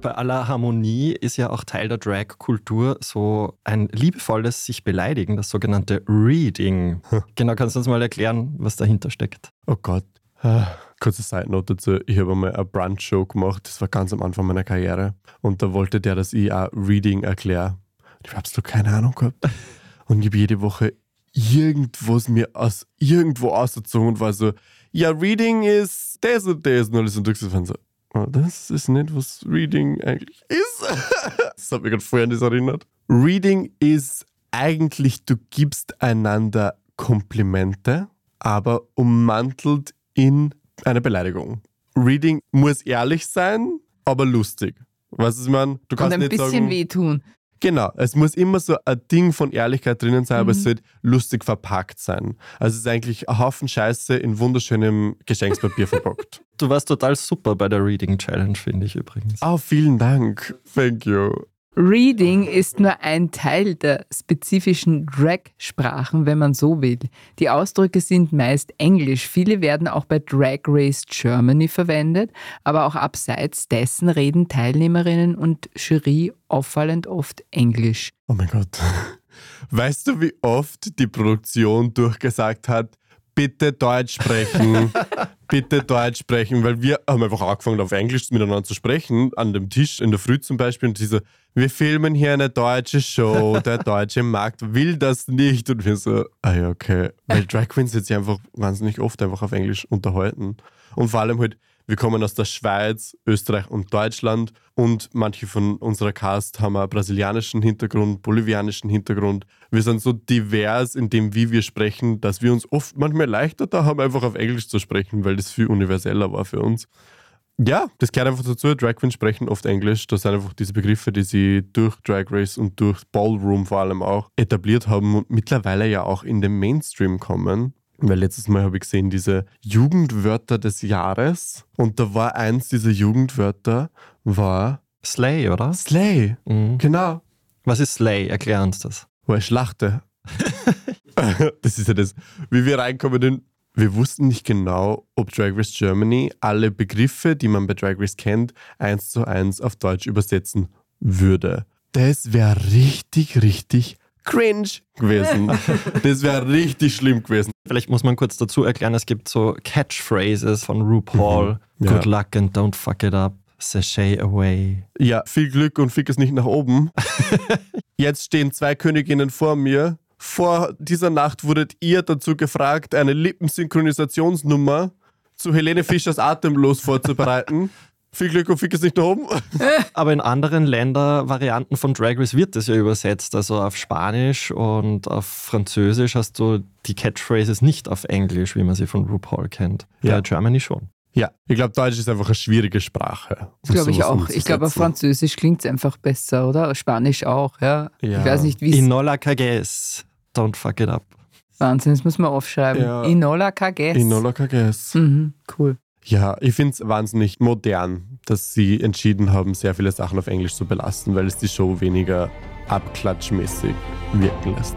Bei aller Harmonie ist ja auch Teil der Drag-Kultur so ein liebevolles sich beleidigen, das sogenannte Reading. Genau, kannst du uns mal erklären, was dahinter steckt? Oh Gott. Kurze Side Note dazu. Ich habe einmal eine Brunch-Show gemacht. Das war ganz am Anfang meiner Karriere. Und da wollte der, dass ich auch Reading erkläre. Ich habe absolut keine Ahnung gehabt. Und ich habe jede Woche irgendwas mir aus irgendwo ausgezogen und war so, ja, Reading ist das und das. Und alles und ich so, oh, das ist nicht, was Reading eigentlich ist. das hat mich gerade vorher nicht erinnert. Reading ist eigentlich, du gibst einander Komplimente, aber ummantelt in eine Beleidigung. Reading muss ehrlich sein, aber lustig. Was ich meine? Du kannst Und ein nicht bisschen sagen, wehtun. Genau, es muss immer so ein Ding von Ehrlichkeit drinnen sein, aber es soll lustig verpackt sein. Also es ist eigentlich ein Haufen Scheiße in wunderschönem Geschenkspapier verpackt. Du warst total super bei der Reading Challenge, finde ich übrigens. Oh, vielen Dank. Thank you. Reading ist nur ein Teil der spezifischen Drag-Sprachen, wenn man so will. Die Ausdrücke sind meist Englisch. Viele werden auch bei Drag Race Germany verwendet, aber auch abseits dessen reden Teilnehmerinnen und Jury auffallend oft Englisch. Oh mein Gott. Weißt du, wie oft die Produktion durchgesagt hat, bitte Deutsch sprechen, bitte Deutsch sprechen, weil wir haben einfach angefangen auf Englisch miteinander zu sprechen, an dem Tisch in der Früh zum Beispiel und diese, wir filmen hier eine deutsche Show, der deutsche Markt will das nicht und wir so, ah ja, okay, weil Drag Queens jetzt einfach wahnsinnig oft einfach auf Englisch unterhalten und vor allem halt, wir kommen aus der Schweiz, Österreich und Deutschland und manche von unserer Cast haben einen brasilianischen Hintergrund, bolivianischen Hintergrund. Wir sind so divers in dem, wie wir sprechen, dass wir uns oft manchmal leichter da haben, einfach auf Englisch zu sprechen, weil das viel universeller war für uns. Ja, das gehört einfach dazu. Drag Queens sprechen oft Englisch. Das sind einfach diese Begriffe, die sie durch Drag Race und durch Ballroom vor allem auch etabliert haben und mittlerweile ja auch in den Mainstream kommen. Weil letztes Mal habe ich gesehen, diese Jugendwörter des Jahres. Und da war eins dieser Jugendwörter, war Slay, oder? Slay. Mhm. Genau. Was ist Slay? Erklär uns das. Wo ich schlachte. das ist ja das. Wie wir reinkommen, denn wir wussten nicht genau, ob Drag Race Germany alle Begriffe, die man bei Drag Race kennt, eins zu eins auf Deutsch übersetzen würde. Das wäre richtig, richtig cringe gewesen. das wäre richtig schlimm gewesen. Vielleicht muss man kurz dazu erklären, es gibt so Catchphrases von RuPaul. Mhm. Ja. Good luck and don't fuck it up. Sashay away. Ja, viel Glück und fick es nicht nach oben. Jetzt stehen zwei Königinnen vor mir. Vor dieser Nacht wurdet ihr dazu gefragt, eine Lippensynchronisationsnummer zu Helene Fischers Atemlos vorzubereiten. viel Glück und fick es nicht nach oben. Aber in anderen Ländervarianten von Drag Race wird das ja übersetzt. Also auf Spanisch und auf Französisch hast du die Catchphrases nicht auf Englisch, wie man sie von RuPaul kennt. Ja. Bei Germany schon. Ja, ich glaube, Deutsch ist einfach eine schwierige Sprache. Das glaube ich auch. Ich glaube, auf. Französisch klingt es einfach besser, oder? Spanisch auch, ja. Ich weiß nicht, wie es. Inola cagues. Don't fuck it up. Wahnsinn, das muss man aufschreiben. Ja. Inola Kages. Inola Kages. Mhm, cool. Ja, ich finde es wahnsinnig modern, dass sie entschieden haben, sehr viele Sachen auf Englisch zu belassen, weil es die Show weniger abklatschmäßig wirken lässt.